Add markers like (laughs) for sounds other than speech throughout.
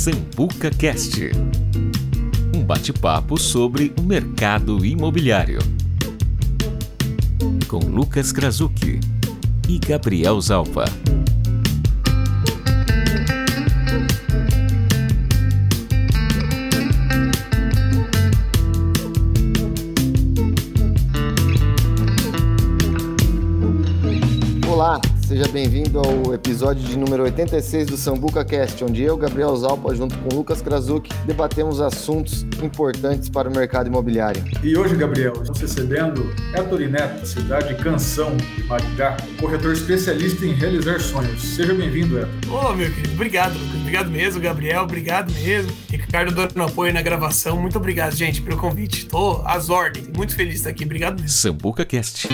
Sambuca Cast. Um bate-papo sobre o mercado imobiliário. Com Lucas Krasuki e Gabriel Zalpa. Seja bem-vindo ao episódio de número 86 do Sambuca Cast, onde eu, Gabriel Zalpa, junto com Lucas Krasuki, debatemos assuntos importantes para o mercado imobiliário. E hoje, Gabriel, estamos recebendo Héctor Neto, cidade Canção de Maringá, corretor especialista em realizar sonhos. Seja bem-vindo, Héctor. Ô, meu querido, obrigado, Lucas. Obrigado mesmo, Gabriel, obrigado mesmo. Ricardo dando apoio na gravação, muito obrigado, gente, pelo convite. Tô às ordens, muito feliz de estar aqui, obrigado mesmo. Sambuca Cast.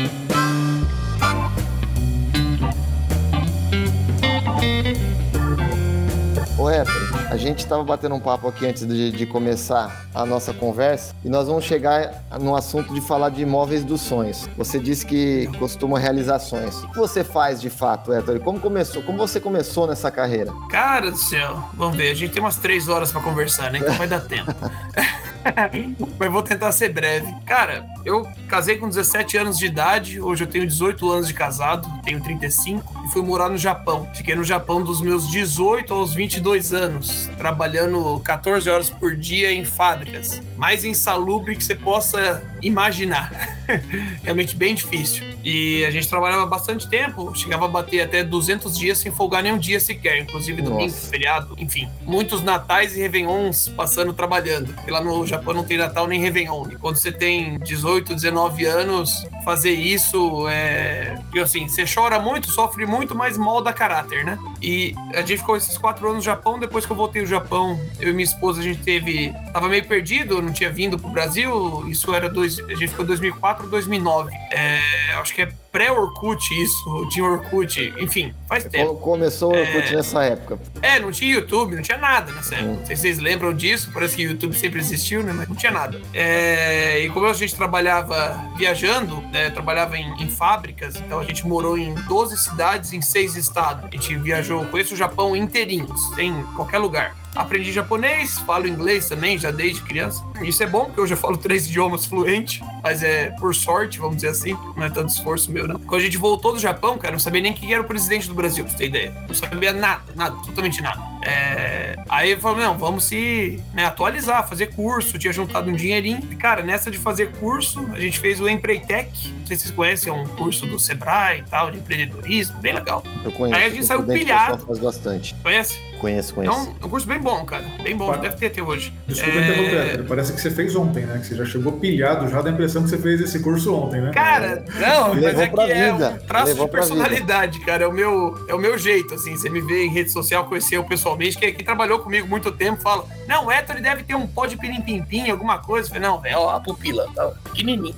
Ô, Héctor, a gente estava batendo um papo aqui antes de, de começar a nossa conversa e nós vamos chegar no assunto de falar de imóveis dos sonhos. Você disse que costuma realizar sonhos. O que você faz de fato, Héctor? Como começou? Como você começou nessa carreira? Cara do céu, vamos ver, a gente tem umas três horas pra conversar, né? Então vai dar tempo. (laughs) Mas vou tentar ser breve. Cara, eu casei com 17 anos de idade, hoje eu tenho 18 anos de casado, tenho 35, e fui morar no Japão. Fiquei no Japão dos meus 18 aos 22 anos, trabalhando 14 horas por dia em fábricas. Mais insalubre que você possa imaginar. (laughs) Realmente bem difícil. E a gente trabalhava bastante tempo, chegava a bater até 200 dias sem folgar nenhum dia sequer, inclusive domingo, Nossa. feriado, enfim. Muitos natais e réveillons passando trabalhando. Porque lá no Japão não tem Natal nem Réveillon. E quando você tem 18, 19 anos, fazer isso é. E assim, você chora muito, sofre muito, mas molda caráter, né? E a gente ficou esses quatro anos no Japão. Depois que eu voltei ao Japão, eu e minha esposa, a gente teve. Tava meio perdido, não tinha vindo pro Brasil. Isso era. Dois... A gente ficou em 2004, 2009. É... Acho que é pré-Orkut isso, tinha Orkut, enfim, faz tempo. Começou o Orkut nessa época? É, não tinha YouTube, não tinha nada nessa época. Não sei se vocês lembram disso, parece que o YouTube sempre existiu, né? Mas não tinha nada. É, e como a gente trabalhava viajando, né? Trabalhava em, em fábricas, então a gente morou em 12 cidades em seis estados. A gente viajou, conheço o Japão inteirinho, em qualquer lugar. Aprendi japonês, falo inglês também, já desde criança. Isso é bom, porque eu já falo três idiomas fluente, mas é por sorte, vamos dizer assim, não é tanto esforço meu, não. Quando a gente voltou do Japão, cara, eu não sabia nem quem era o presidente do Brasil, pra você ter ideia. Não sabia nada, nada, totalmente nada. É... Aí eu falei, não, vamos se né, atualizar, fazer curso, tinha juntado um dinheirinho. E, cara, nessa de fazer curso, a gente fez o Empreitec, não sei se vocês conhecem, é um curso do Sebrae e tal, de empreendedorismo, bem legal. Eu conheço. Aí a gente saiu pilhado. Faz bastante. Conhece? Conheço, É conheço. um, é um curso bem bom, cara. Bem bom, Ah. deve ter até hoje. Desculpa É, interromper, Héctor. Parece que você fez ontem, né? Que você já chegou pilhado, já dá a impressão que você fez esse curso ontem, né? Cara, não, mas Levou é pra que é vida. um traço Levou de personalidade, cara. É o, meu, é o meu jeito, assim. Você me vê em rede social, conheceu pessoalmente, que, que trabalhou comigo muito tempo, fala, não, o Héctor deve ter um pó de pirim-pim-pim, alguma coisa. Eu falei, não, é ó, a pupila, tá pequenininho.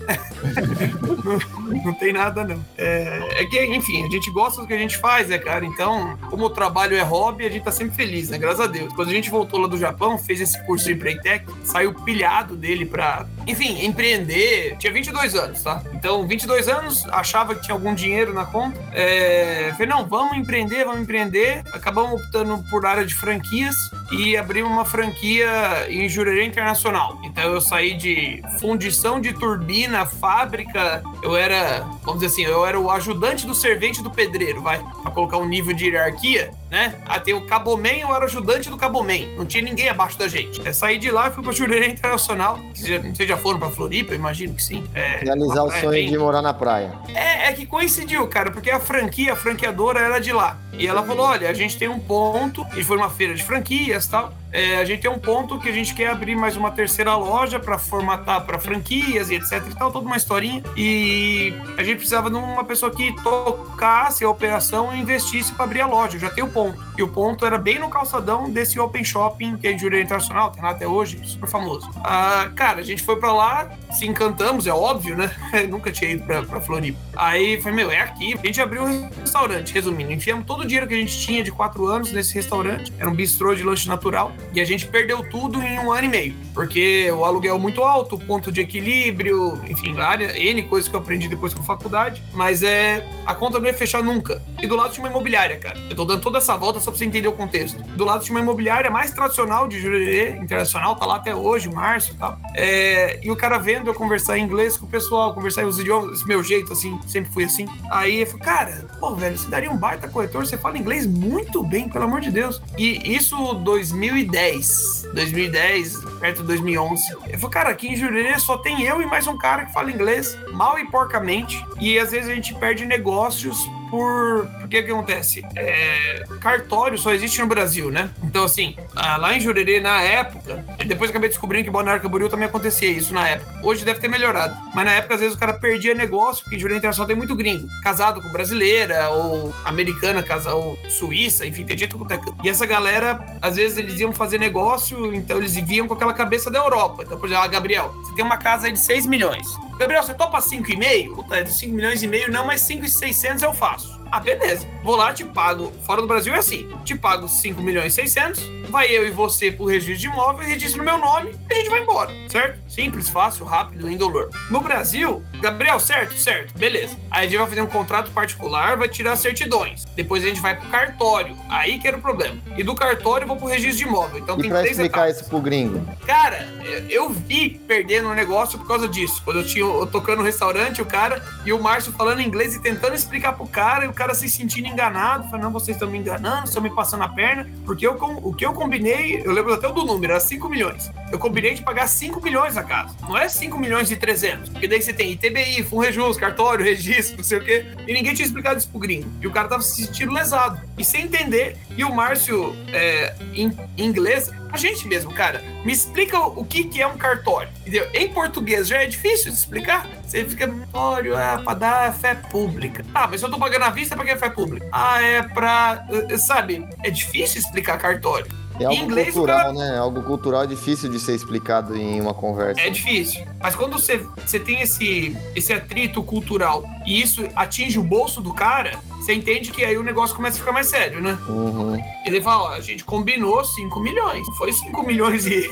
não, (laughs) não tem nada, não. É, é que, enfim, a gente gosta do que a gente faz, né, cara? Então, como o trabalho é hobby, a gente tá sempre feliz, né? Graças a Deus. Quando a gente voltou lá do Japão, fez esse curso de Empreitec, saiu pilhado dele pra, enfim, empreender. Tinha 22 anos, tá? Então, 22 anos, achava que tinha algum dinheiro na conta. É, falei, não, vamos empreender, vamos empreender. Acabamos optando por área de franquias e abrimos uma franquia em Jurerê Internacional. Então, eu saí de fundição de turbina, fábrica. Eu era, vamos dizer assim, eu era o ajudante do servente do pedreiro, vai, pra colocar um nível de hierarquia, né? Até o Cabomen, eu era ajudante do Cabomen. Não tinha ninguém abaixo da gente. Eu saí de lá e fui pra Jurerê Internacional. Vocês já foram pra Floripa? Imagino que sim. É, Realizar o praia sonho bem- de morar na praia. é, é que coincidiu, cara, porque a franquia, a franqueadora era de lá. E ela falou: olha, a gente tem um ponto, e foi uma feira de franquias e tal. É, a gente tem um ponto que a gente quer abrir mais uma terceira loja para formatar para franquias e etc e tal, toda uma historinha. E a gente precisava de uma pessoa que tocasse a operação e investisse para abrir a loja. Eu já tenho o ponto. E o ponto era bem no calçadão desse Open Shopping que é de Jurerê Internacional, tem lá até hoje, super famoso. Ah, cara, a gente foi para lá, se encantamos, é óbvio, né? (laughs) Nunca tinha ido pra, pra Floripa. Aí foi, meu, é aqui. A gente abriu um restaurante, resumindo. Enfiamos todo o dinheiro que a gente tinha de quatro anos nesse restaurante. Era um bistrô de lanche natural. E a gente perdeu tudo em um ano e meio. Porque o aluguel muito alto, ponto de equilíbrio, enfim, área, N coisas que eu aprendi depois com faculdade. Mas é. A conta não ia fechar nunca. e do lado tinha uma imobiliária, cara. Eu tô dando toda essa volta só pra você entender o contexto. Do lado tinha uma imobiliária mais tradicional de Jurerê, internacional, tá lá até hoje, março e tal. É, e o cara vendo eu conversar em inglês com o pessoal, conversar em os idiomas, esse meu jeito, assim, sempre fui assim. Aí eu falei, cara, pô, velho, você daria um baita corretor, você fala inglês muito bem, pelo amor de Deus. E isso 2010, 2010, perto de 2011. Eu falei, cara, aqui em Jurerê só tem eu e mais um cara que fala inglês mal e porcamente. E às vezes a gente perde negócios por. Porque que acontece? É, cartório só existe no Brasil, né? Então, assim, ah, lá em Jurerê, na época, depois acabei descobrindo que Balneário Camboriú também acontecia isso na época. Hoje deve ter melhorado. Mas na época, às vezes, o cara perdia negócio, porque Jurerê Internacional tem muito gringo. Casado com brasileira, ou americana, casa, ou suíça, enfim, tem gente com é E essa galera, às vezes, eles iam fazer negócio, então eles viviam com aquela cabeça da Europa. Então, por exemplo, ah, Gabriel, você tem uma casa aí de 6 milhões. Gabriel, você topa 5,5? Puta, é de 5 milhões e meio, não, mas 5,600 eu faço. Ah, beleza. Vou lá, te pago. Fora do Brasil é assim: te pago 5 milhões e 600, vai eu e você pro registro de imóvel, registro no meu nome e a gente vai embora, certo? Simples, fácil, rápido, indolor. No Brasil, Gabriel, certo? Certo, beleza. Aí a gente vai fazer um contrato particular, vai tirar certidões. Depois a gente vai pro cartório. Aí que era o problema. E do cartório eu vou pro registro de imóvel. Então e tem pra três explicar etapas. isso pro gringo? Cara, eu vi perdendo o negócio por causa disso. Quando eu tinha eu tocando no restaurante, o cara e o Márcio falando inglês e tentando explicar pro cara, e o cara se sentindo enganado, falando, não, vocês estão me enganando, estão me passando a perna, porque eu, o que eu combinei, eu lembro até do número, era 5 milhões. Eu combinei de pagar 5 milhões a casa. Não é 5 milhões e 300. Porque daí você tem ITBI, Funrejus, cartório, registro, não sei o quê. E ninguém tinha explicado isso pro gringo. E o cara tava se sentindo lesado. E sem entender. E o Márcio, é, em, inglês, gente mesmo, cara, me explica o que, que é um cartório. Entendeu? Em português já é difícil de explicar. Você fica, cartório é pra dar fé pública. Ah, mas eu tô pagando à vista pra que é fé pública? Ah, é pra. Sabe? É difícil explicar cartório. É algo Em inglês, cultural, cara- né? Algo cultural difícil de ser explicado em uma conversa. É difícil. Mas quando você, você tem esse, esse atrito cultural e isso atinge o bolso do cara, você entende que aí o negócio começa a ficar mais sério, né? Uhum. Ele fala, ó, a gente combinou 5 milhões. Foi 5 milhões e,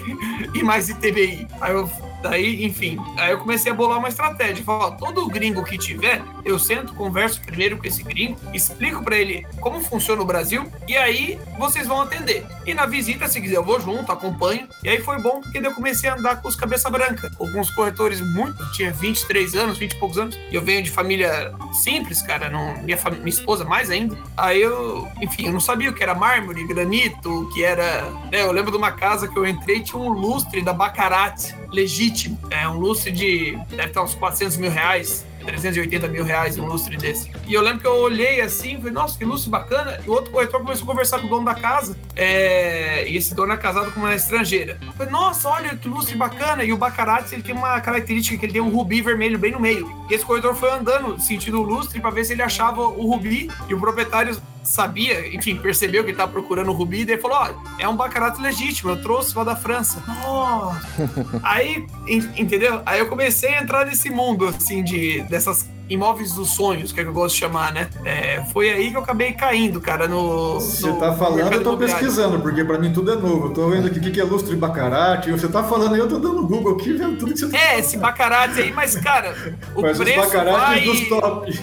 e mais ITBI. Aí eu, daí, enfim, aí eu comecei a bolar uma estratégia. Falo, ó, todo gringo que tiver, eu sento, converso primeiro com esse gringo, explico pra ele como funciona o Brasil, e aí vocês vão atender. E na visita, se quiser, eu vou junto, acompanho. E aí foi bom, porque daí eu comecei a andar com os cabeça branca. Com alguns corretores muito, tinha 23 anos, 20 e poucos anos, e eu venho de família simples, cara, não, minha, fami- minha esposa mais ainda. Aí eu, enfim, eu não sabia o que era mármore, granito, o que era. né, eu lembro de uma casa que eu entrei tinha um lustre da Baccarat legítimo. É um lustre de. deve estar uns 400 mil reais. 380 mil reais um lustre desse. E eu lembro que eu olhei assim, falei, nossa, que lustre bacana. E o outro corretor começou a conversar com o dono da casa. é, E esse dono é casado com uma estrangeira. Eu falei, nossa, olha que lustre bacana. E o Baccarat, ele tem uma característica que ele tem um rubi vermelho bem no meio. E esse corretor foi andando sentindo o lustre para ver se ele achava o rubi. E o proprietário sabia, enfim, percebeu que ele tava procurando o rubi. E daí falou, ó, é um Baccarat legítimo, eu trouxe lá da França. Nossa! Aí, en- entendeu? Aí eu comecei a entrar nesse mundo, assim, de dessas imóveis dos sonhos, que é que eu gosto de chamar, né? É, foi aí que eu acabei caindo, cara, no. Você no tá falando, eu tô pesquisando, porque pra mim tudo é novo. Eu tô vendo aqui o que que é lustre baccarat. Você tá falando aí, eu tô dando Google aqui, vendo tudo que você tá É, esse Baccarat aí, mas, cara, o Mas os preço bacarates vai, dos top.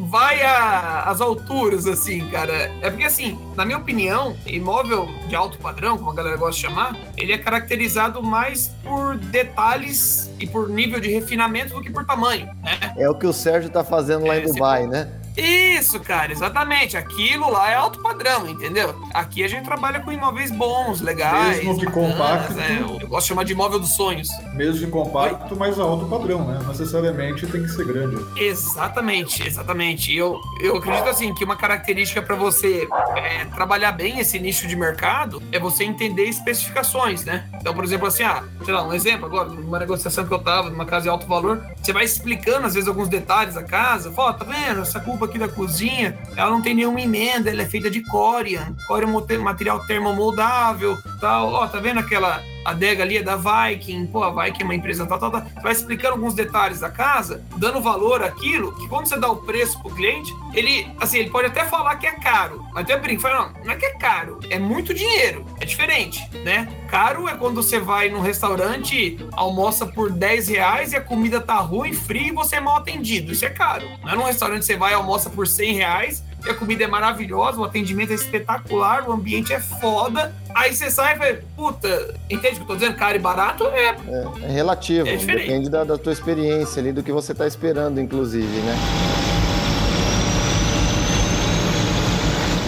vai a- às alturas, assim, cara. É porque, assim, na minha opinião, imóvel de alto padrão, como a galera gosta de chamar, ele é caracterizado mais por detalhes e por nível de refinamento do que por tamanho, né? É o que o Sérgio tá fazendo lá em Dubai, né? Isso, cara, exatamente. Aquilo lá é alto padrão, entendeu? Aqui a gente trabalha com imóveis bons, legais. Mesmo que bacanas, compacto. é, eu gosto de chamar de imóvel dos sonhos. Mesmo de compacto, mas alto padrão, né? Necessariamente tem que ser grande. Exatamente, exatamente. Eu, eu acredito assim que uma característica para você é, trabalhar bem esse nicho de mercado é você entender especificações, né? Então, por exemplo, assim, ah, sei lá, um exemplo agora, numa negociação que eu tava, numa casa de alto valor, você vai explicando às vezes alguns detalhes da casa, fala, ó, tá vendo? Essa culpa aqui da cozinha, ela não tem nenhuma emenda, ela é feita de Corian, Corian é um material termomoldável, tal, ó, tá vendo aquela adega ali é da Viking, pô, a Viking é uma empresa tal, tal, tal. Você vai explicando alguns detalhes da casa, dando valor àquilo, que quando você dá o preço pro cliente, ele, assim, ele pode até falar que é caro, mas até brinco, fala, não, não é que é caro, é muito dinheiro, é diferente, né? Caro é quando você vai num restaurante, almoça por 10 reais e a comida tá ruim, fria e você é mal atendido, isso é caro. Não é num restaurante que você vai, almoça por 100 reais e a comida é maravilhosa, o atendimento é espetacular, o ambiente é foda. Aí você sai e fala, puta, entende o que eu tô dizendo? Caro e barato é. É, é relativo, É depende da, da tua experiência ali, do que você tá esperando, inclusive, né?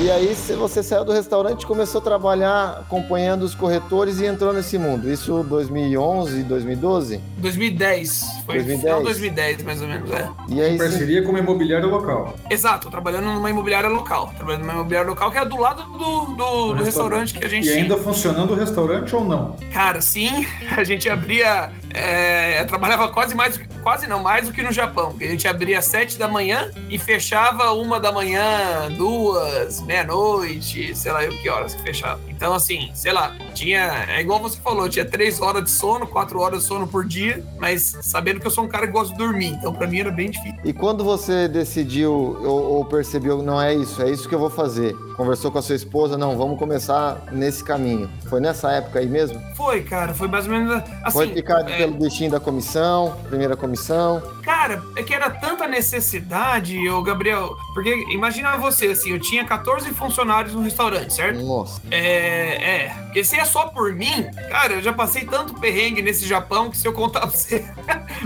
E aí se você saiu do restaurante, começou a trabalhar acompanhando os corretores e entrou nesse mundo. Isso 2011, 2012? 2010. Foi 2010. final de 2010, mais ou menos, é. E aí Em você- parceria com uma imobiliária local. Exato, trabalhando numa imobiliária local. Trabalhando numa imobiliária local que é do lado do, do, do restaurante que a gente E tinha. ainda funcionando o restaurante ou não? Cara, sim, (laughs) a gente abria. É, trabalhava quase mais, quase não, mais do que no Japão. A gente abria às sete da manhã e fechava uma da manhã, duas, meia-noite, sei lá eu que horas que fechava. Então, assim, sei lá, tinha. É igual você falou, tinha três horas de sono, quatro horas de sono por dia, mas sabendo que eu sou um cara que gosta de dormir, então pra mim era bem difícil. E quando você decidiu ou, ou percebeu, não é isso, é isso que eu vou fazer? Conversou com a sua esposa, não, vamos começar nesse caminho. Foi nessa época aí mesmo? Foi, cara, foi mais ou menos assim. Foi picado é, pelo bichinho da comissão, primeira comissão. Cara, é que era tanta necessidade, ô Gabriel. Porque imagina você, assim, eu tinha 14 funcionários no restaurante, certo? Nossa, É, é. Porque se é só por mim, cara, eu já passei tanto perrengue nesse Japão que se eu contar (laughs) pra você,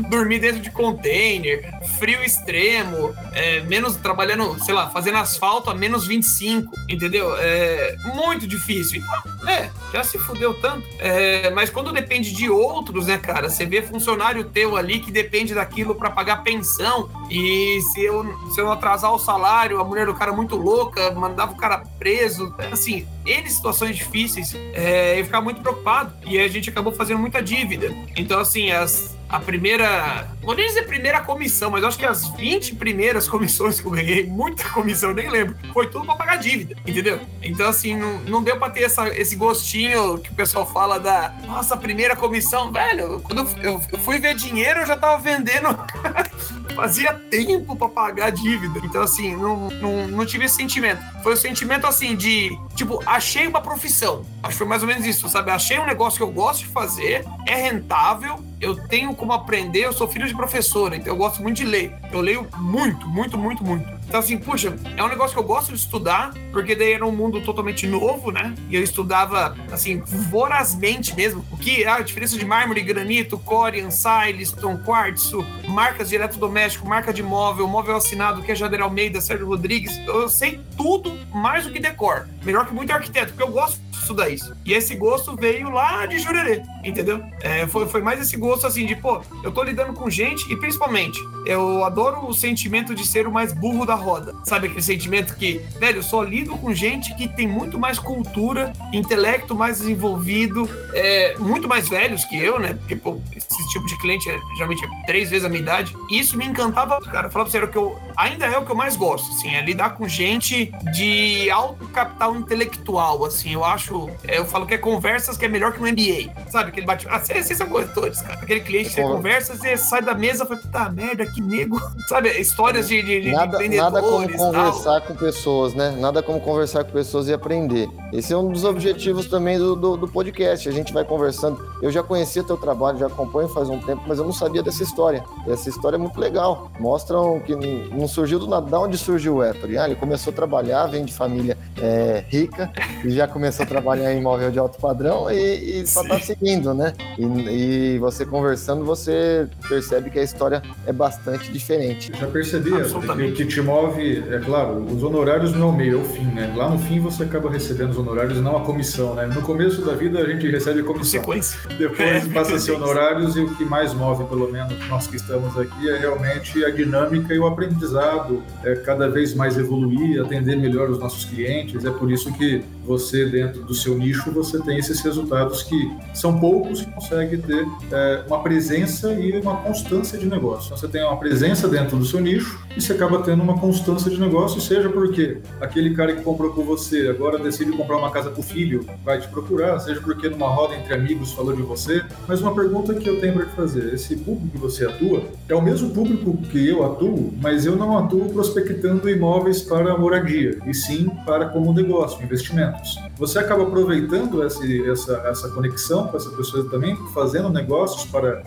dormir dentro de container, frio extremo, é, menos trabalhando, sei lá, fazendo asfalto a menos 25, entendeu? É muito difícil. Então, é, já se fudeu tanto. É, mas quando depende de outros, né, cara? Você vê funcionário teu ali que depende daquilo pra pagar pensão. E se eu, se eu atrasar o salário, a mulher do cara muito louca, mandava o cara preso. Assim, N situações difíceis, é, eu ficava muito preocupado. E a gente acabou fazendo muita dívida. Então, assim, as, a primeira. Vou nem dizer primeira comissão, mas acho que as 20 primeiras (laughs) comissões que eu ganhei, muita comissão, nem lembro, foi tudo pra pagar dívida, entendeu? Então, assim, não, não deu pra ter essa, esse gostinho que o pessoal fala da nossa primeira comissão. Velho, quando eu- eu fui ver dinheiro, eu já tava vendendo. (laughs) Fazia tempo pra pagar a dívida. Então, assim, não, não, não tive esse sentimento. Foi o sentimento, assim, de, tipo, achei uma profissão. Acho que foi mais ou menos isso, sabe? Achei um negócio que eu gosto de fazer, é rentável, eu tenho como aprender, eu sou filho de professora, então eu gosto muito de ler. Eu leio muito, muito, muito, muito. Então, assim, puxa, é um negócio que eu gosto de estudar, porque daí era um mundo totalmente novo, né? E eu estudava, assim, vorazmente mesmo. O que é a diferença de mármore, granito, corian, silestone, quartzo, marcas de eletrodoméstico, marca de móvel, móvel assinado, que é Jader Almeida, Sérgio Rodrigues. Eu sei tudo mais do que decor. Melhor que muito arquiteto, porque eu gosto estudar isso. E esse gosto veio lá de Jurerê, entendeu? É, foi, foi mais esse gosto, assim, de, pô, eu tô lidando com gente e, principalmente, eu adoro o sentimento de ser o mais burro da roda. Sabe aquele sentimento que, velho, eu só lido com gente que tem muito mais cultura, intelecto mais desenvolvido, é, muito mais velhos que eu, né? Porque, pô, esse tipo de cliente é geralmente é três vezes a minha idade. E isso me encantava, cara. Falar pra você, era o que eu ainda é o que eu mais gosto, assim, é lidar com gente de alto capital intelectual, assim. Eu acho, é, eu falo que é conversas que é melhor que um MBA, sabe? Aquele bate. Ah, vocês são corretores, cara. Aquele cliente que você Con- conversa, você sai da mesa e fala, puta merda, que nego. (laughs) Sabe? Histórias de, de, de nada, de nada como e tal. conversar com pessoas, né? Nada como conversar com pessoas e aprender. Esse é um dos objetivos também do, do, do podcast. A gente vai conversando. Eu já conhecia teu trabalho, já acompanho faz um tempo, mas eu não sabia dessa história. E essa história é muito legal. Mostram que não surgiu do nada. Da onde surgiu o Ettore? Ah, ele começou a trabalhar, vem de família é, rica e já começou a trabalhar em imóvel de alto padrão e, e só tá seguindo, né? E, e você conversando, você percebe que a história é bastante diferente. Já percebi que o que te move, é claro, os honorários não é o meio, é o fim, né? Lá no fim você acaba recebendo os honorários e não a comissão, né? No começo da vida a gente recebe comissão. Sequência. Depois É, passa a ser honorários e o que mais move, pelo menos nós que estamos aqui, é realmente a dinâmica e o aprendizado, é cada vez mais evoluir, atender melhor os nossos clientes. É por isso que você, dentro do seu nicho, você tem esses resultados que são poucos que conseguem ter é, uma presença e uma constância de negócio. Então, você tem uma presença dentro do seu nicho e você acaba tendo uma constância de negócio, seja porque aquele cara que comprou com você agora decide comprar uma casa para o filho, vai te procurar, seja porque numa roda entre amigos falou de você. Mas uma pergunta que eu tenho para te fazer: esse público que você atua é o mesmo público que eu atuo, mas eu não atuo prospectando imóveis para moradia, e sim para como negócio, investimentos. Você acaba aproveitando esse, essa, essa conexão com essa pessoa também, fazendo negócios para,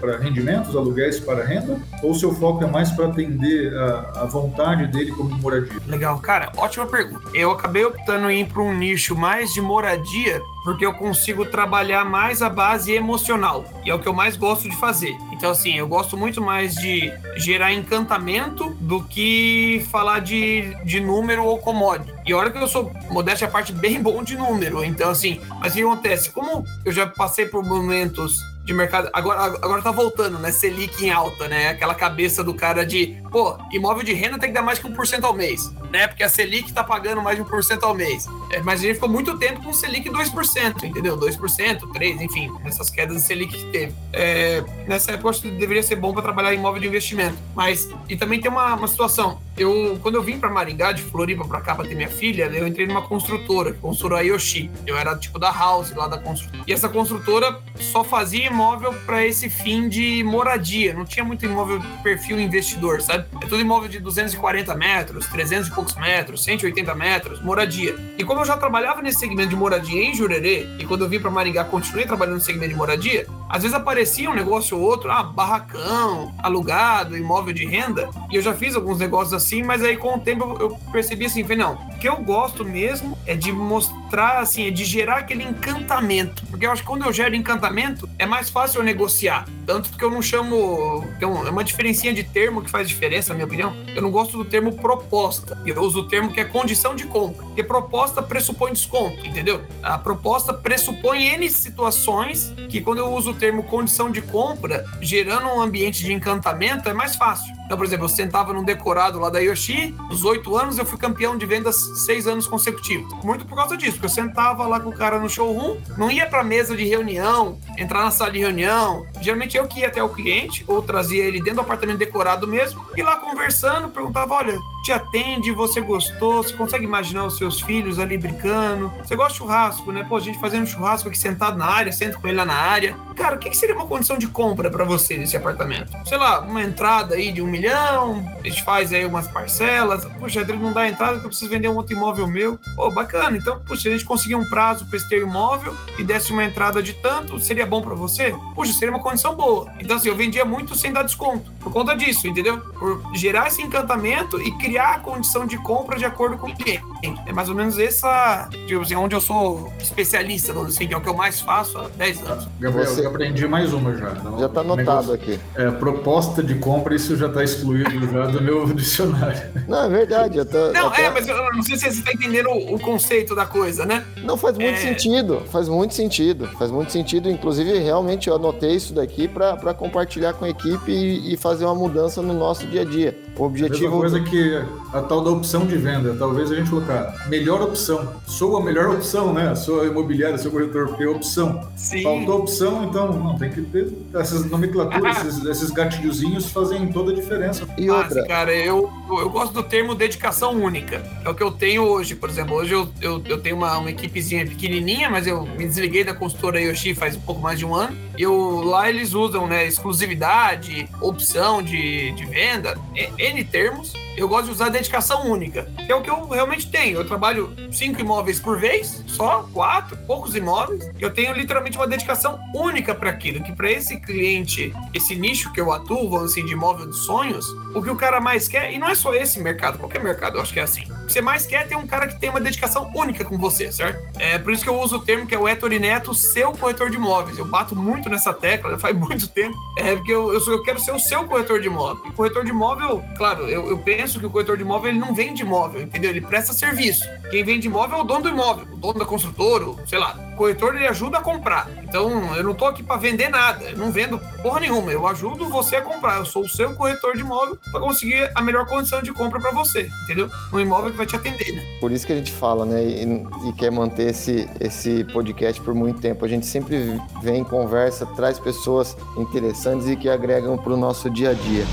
para rendimentos, aluguéis para renda, ou seu foco é mais para atender a, a vontade dele como moradia? Legal, cara, ótima pergunta. Eu acabei optando em ir para um nicho mais de moradia porque eu consigo trabalhar mais a base emocional e é o que eu mais gosto de fazer. Então, assim, eu gosto muito mais de gerar encantamento do que falar de, de número ou commodity. E olha que eu sou, modéstia a parte, (laughs) bem bom de número. Então, assim, mas o que acontece? Como eu já passei por momentos de mercado. Agora, agora tá voltando, né? Selic em alta, né? Aquela cabeça do cara de, pô, imóvel de renda tem que dar mais que 1% ao mês, né? Porque a Selic tá pagando mais de 1% ao mês. É, mas a gente ficou muito tempo com Selic 2%, entendeu? 2%, 3%, enfim, essas quedas de Selic que teve. É, nessa época eu acho que deveria ser bom para trabalhar em imóvel de investimento. Mas, e também tem uma, uma situação. Eu, quando eu vim para Maringá, de Floripa para cá para ter minha filha, eu entrei numa construtora, que construiu a Yoshi. Eu era tipo da House lá da construtora. E essa construtora só fazia imóvel para esse fim de moradia. Não tinha muito imóvel perfil investidor, sabe? É tudo imóvel de 240 metros, 300 e poucos metros, 180 metros, moradia. E como eu já trabalhava nesse segmento de moradia em Jurerê, e quando eu vim para Maringá continuei trabalhando no segmento de moradia, às vezes aparecia um negócio ou outro, ah, barracão, alugado, imóvel de renda, e eu já fiz alguns negócios assim, mas aí com o tempo eu percebi assim, falei, não, o que eu gosto mesmo é de mostrar, assim, é de gerar aquele encantamento, porque eu acho que quando eu gero encantamento, é mais fácil eu negociar. Tanto que eu não chamo. É uma diferencinha de termo que faz diferença, na minha opinião. Eu não gosto do termo proposta. Eu uso o termo que é condição de compra. Porque proposta pressupõe desconto, entendeu? A proposta pressupõe N situações que, quando eu uso termo condição de compra, gerando um ambiente de encantamento, é mais fácil. Então, por exemplo, eu sentava num decorado lá da Yoshi, os oito anos eu fui campeão de vendas seis anos consecutivos. Muito por causa disso, porque eu sentava lá com o cara no showroom, não ia pra mesa de reunião, entrar na sala de reunião. Geralmente eu que ia até o cliente, ou trazia ele dentro do apartamento decorado mesmo, e lá conversando, perguntava: olha, te atende, você gostou, você consegue imaginar os seus filhos ali brincando? Você gosta de churrasco, né? Pô, a gente fazendo churrasco aqui sentado na área, senta com ele lá na área. Cara, o que, seria uma condição de compra para você nesse apartamento? Sei lá, uma entrada aí de um milhão, a gente faz aí umas parcelas. Puxa, ele não dá entrada que eu preciso vender um outro imóvel meu. Pô, bacana. Então, puxa, se a gente conseguir um prazo para esse teu imóvel e desse uma entrada de tanto, seria bom para você? Puxa, seria uma condição boa. Então, assim, eu vendia muito sem dar desconto. Por conta disso, entendeu? Por gerar esse encantamento e criar a condição de compra de acordo com o cliente. É mais ou menos essa, tipo assim, onde eu sou especialista, vamos assim, que é o que eu mais faço há 10 anos. Gabriel, Você... eu aprendi mais uma já. Não, já está anotado aqui. É, proposta de compra, isso já está excluído já do meu (laughs) dicionário. Não, é verdade. Eu tô, não, até... é, mas eu não sei se você está entendendo o, o, conceito da coisa, né? Não, faz muito é... sentido. Faz muito sentido. Faz muito sentido. Inclusive, realmente, eu anotei isso daqui para compartilhar com a equipe e, e fazer uma mudança no nosso dia a dia. O objetivo. A coisa que a tal da opção de venda. Talvez a gente colocar melhor opção. Sou a melhor opção, né? Sou a imobiliária, sou corretor, porque é opção. Sim. Faltou opção, então não, tem que ter essas nomenclaturas, (laughs) esses, esses gatilhozinhos fazem toda a diferença. E outra. Ah, cara, eu, eu gosto do termo dedicação única. É o que eu tenho hoje, por exemplo. Hoje eu, eu, eu tenho uma, uma equipezinha pequenininha, mas eu me desliguei da consultora Yoshi faz um pouco mais de um ano. E eu, lá eles usam, né, exclusividade, opção de, de venda, N termos eu gosto de usar dedicação única, que é o que eu realmente tenho. Eu trabalho cinco imóveis por vez, só quatro, poucos imóveis. Eu tenho literalmente uma dedicação única para aquilo, que para esse cliente, esse nicho que eu atuo, assim, de imóvel dos sonhos, o que o cara mais quer, e não é só esse mercado, qualquer mercado eu acho que é assim. Que você mais quer é ter um cara que tem uma dedicação única com você, certo? É por isso que eu uso o termo que é o Ettore Neto, seu corretor de imóveis. Eu bato muito nessa tecla, já faz (laughs) muito tempo. É porque eu, eu, eu quero ser o seu corretor de imóvel. Corretor de imóvel, claro, eu, eu penso penso que o corretor de imóvel ele não vende imóvel, entendeu? Ele presta serviço. Quem vende imóvel é o dono do imóvel, o dono da construtora, sei lá. O corretor ele ajuda a comprar. Então, eu não tô aqui para vender nada, eu não vendo porra nenhuma. Eu ajudo você a comprar. Eu sou o seu corretor de imóvel para conseguir a melhor condição de compra para você, entendeu? Um imóvel que vai te atender, né? Por isso que a gente fala, né? E, e quer manter esse, esse podcast por muito tempo. A gente sempre vem, conversa, traz pessoas interessantes e que agregam para o nosso dia a dia.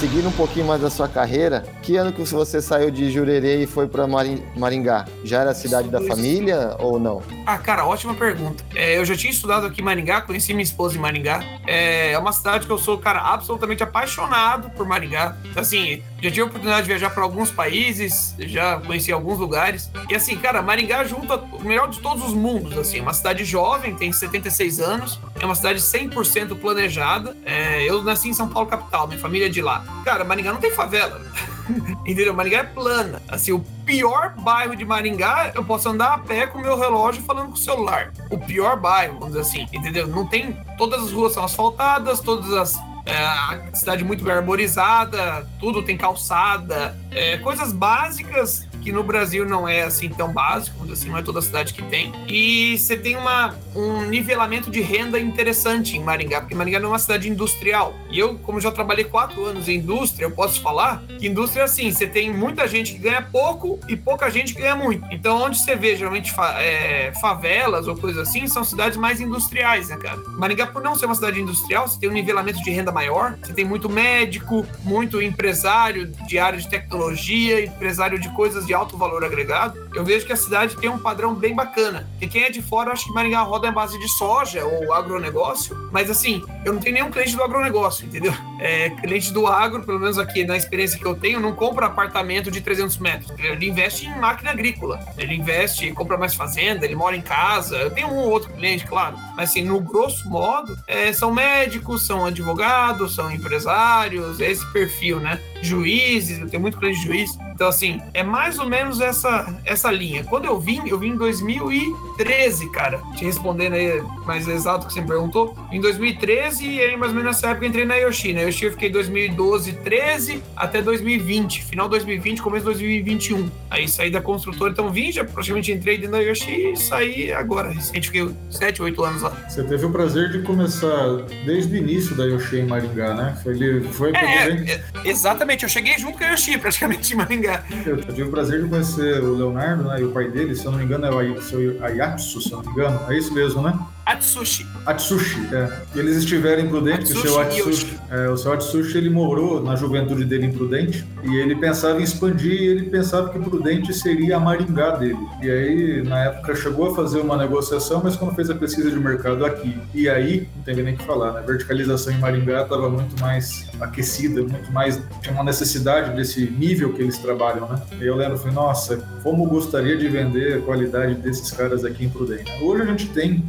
seguindo um pouquinho mais da sua carreira, que ano que você saiu de Jurerê e foi para Maringá? Já era a cidade da família ou não? Ah, cara, ótima pergunta. É, eu já tinha estudado aqui em Maringá, conheci minha esposa em Maringá. É, é uma cidade que eu sou, cara, absolutamente apaixonado por Maringá. Assim, já tive a oportunidade de viajar para alguns países, já conheci alguns lugares. E assim, cara, Maringá junta o melhor de todos os mundos, assim. Uma cidade jovem, tem 76 anos, é uma cidade 100% planejada. É, eu nasci em São Paulo, capital, minha família é de lá. Cara, Maringá não tem favela. (laughs) Entendeu? Maringá é plana. Assim, o pior bairro de Maringá, eu posso andar a pé com o meu relógio falando com o celular. O pior bairro, vamos dizer assim, entendeu? Não tem. Todas as ruas são asfaltadas, todas as é, a cidade muito bem arborizada, tudo tem calçada, é, coisas básicas que no Brasil não é assim tão básico, assim, não é toda cidade que tem. E você tem uma, um nivelamento de renda interessante em Maringá, porque Maringá não é uma cidade industrial. E eu, como já trabalhei quatro anos em indústria, eu posso falar que indústria é assim, você tem muita gente que ganha pouco e pouca gente que ganha muito. Então, onde você vê geralmente fa é, favelas ou coisas assim, são cidades mais industriais, né, cara? Maringá, por não ser uma cidade industrial, você tem um nivelamento de renda maior, você tem muito médico, muito empresário de área de tecnologia, empresário de coisas de alto valor agregado, eu vejo que a cidade tem um padrão bem bacana. E quem é de fora, eu acho que Maringá roda em base de soja ou agronegócio, mas assim, eu não tenho nenhum cliente do agronegócio, entendeu? É, cliente do agro, pelo menos aqui na experiência que eu tenho, não compra apartamento de 300 metros. Ele investe em máquina agrícola, ele investe, compra mais fazenda, ele mora em casa. Eu tenho um ou outro cliente, claro, mas assim, no grosso modo, é, são médicos, são advogados, são empresários, é esse perfil, né? Juízes, eu tenho muito cliente de juiz. Então, assim, é mais ou menos essa, essa linha. Quando eu vim, eu vim em 2013, cara. Te respondendo aí mais exato que você me perguntou. Em 2013, e aí mais ou menos nessa época eu entrei na Yoshi. Na Yoshi eu fiquei 2012, 13 até 2020. Final 2020, começo 2021. Aí saí da construtora, então vim, já praticamente entrei dentro da Yoshi e saí agora. Recente, fiquei 7, 8 anos lá. Você teve o prazer de começar desde o início da Yoshi em Maringá, né? Foi, foi é, é, exatamente. Eu cheguei junto com a Yoshi, praticamente em Maringá. Eu tive o prazer de conhecer o Leonardo né, e o pai dele, se eu não me engano, é o Ayatsu, se eu não me engano. É isso mesmo, né? Atsushi. Atsushi, é. Eles estiveram em Prudente, o seu Atsushi, é, o seu Atsushi ele morou na juventude dele em Prudente e ele pensava em expandir e ele pensava que Prudente seria a Maringá dele. E aí, na época, chegou a fazer uma negociação, mas quando fez a pesquisa de mercado aqui, e aí, não tem nem o que falar, né? A verticalização em Maringá estava muito mais aquecida, muito mais. tinha uma necessidade desse nível que eles trabalham, né? E eu lembro, falei, nossa, como gostaria de vender a qualidade desses caras aqui em Prudente. Hoje a gente tem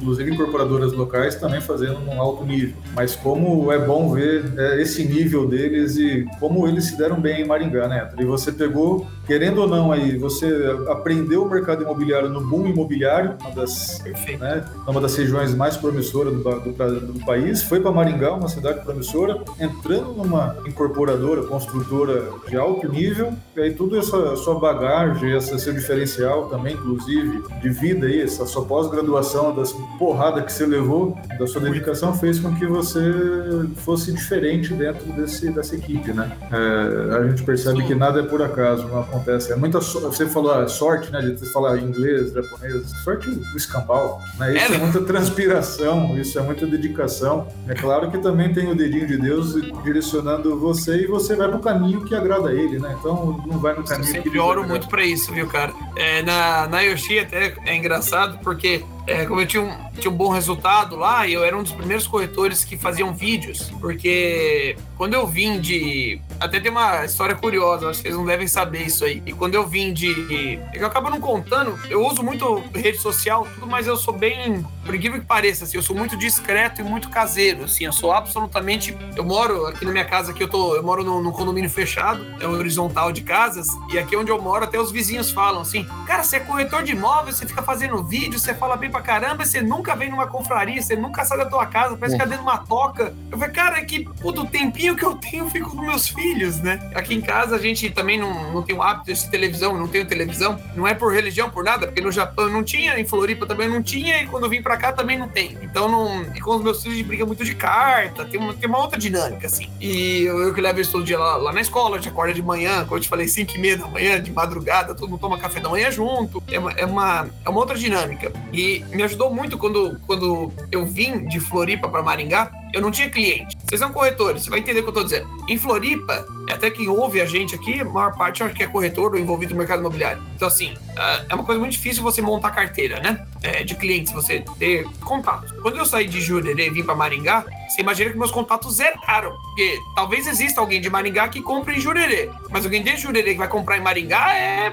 inclusive incorporadoras locais também fazendo um alto nível. Mas como é bom ver é, esse nível deles e como eles se deram bem em Maringá, né? E você pegou, querendo ou não, aí você aprendeu o mercado imobiliário no boom imobiliário, uma das, né, uma das regiões mais promissoras do, do, do país, foi para Maringá, uma cidade promissora, entrando numa incorporadora, construtora de alto nível, e aí tudo essa sua bagagem, esse seu diferencial também, inclusive, de vida aí, essa sua pós-graduação das porrada que você levou, da sua dedicação, fez com que você fosse diferente dentro desse, dessa equipe, né? É, a gente percebe que nada é por acaso, não acontece. É muita so você falou a sorte, né? De falar inglês, japonês, sorte o escambau, né? Isso é, é muita transpiração, isso é muita dedicação. É claro que também tem o dedinho de Deus direcionando você e você vai pro caminho que agrada a ele, né? Então não vai no caminho eu que ele oro muito para isso, viu, cara? É, na, na Yoshi até é engraçado porque é, como eu tinha um, tinha um bom resultado lá, eu era um dos primeiros corretores que faziam vídeos, porque quando eu vim de. Até tem uma história curiosa, acho que vocês não devem saber isso aí. E quando eu vim de. Eu acabo não contando, eu uso muito rede social, tudo, mas eu sou bem. Por incrível que pareça, assim, eu sou muito discreto e muito caseiro, assim, eu sou absolutamente. Eu moro aqui na minha casa, aqui eu tô. Eu moro num, num condomínio fechado, é um horizontal de casas, e aqui onde eu moro, até os vizinhos falam assim: Cara, você é corretor de imóveis, você fica fazendo vídeo, você fala bem pra caramba, você nunca vem numa confraria, você nunca sai da tua casa, parece que tá dentro de uma toca. Eu falei, cara, é que puto tempinho que eu tenho, eu fico com meus filhos, né? Aqui em casa a gente também não, não tem o hábito de televisão, não tenho televisão. Não é por religião, por nada, porque no Japão não tinha, em Floripa também não tinha, e quando eu vim pra cá também não tem. Então não. E com os meus filhos a gente briga muito de carta, tem uma, tem uma outra dinâmica, assim. E eu, eu que levo isso todo dia lá, lá na escola, a gente acorda de manhã, como eu te falei, 5 e meia da manhã, de madrugada, todo mundo toma café da manhã junto. É uma, é uma, é uma outra dinâmica. E me ajudou muito quando, quando eu vim de Floripa para Maringá, eu não tinha cliente. Vocês são corretores, você vai entender o que eu tô dizendo. Em Floripa, até quem ouve a gente aqui, a maior parte acho que é corretor ou envolvido no mercado imobiliário. Então, assim, ah, é uma coisa muito difícil você montar carteira, né? É, de clientes, você ter contatos. Quando eu saí de Jurerê e vim para Maringá, você imagina que meus contatos zeraram. Porque talvez exista alguém de Maringá que compre em Jurerê. Mas alguém de Jurerê que vai comprar em Maringá é.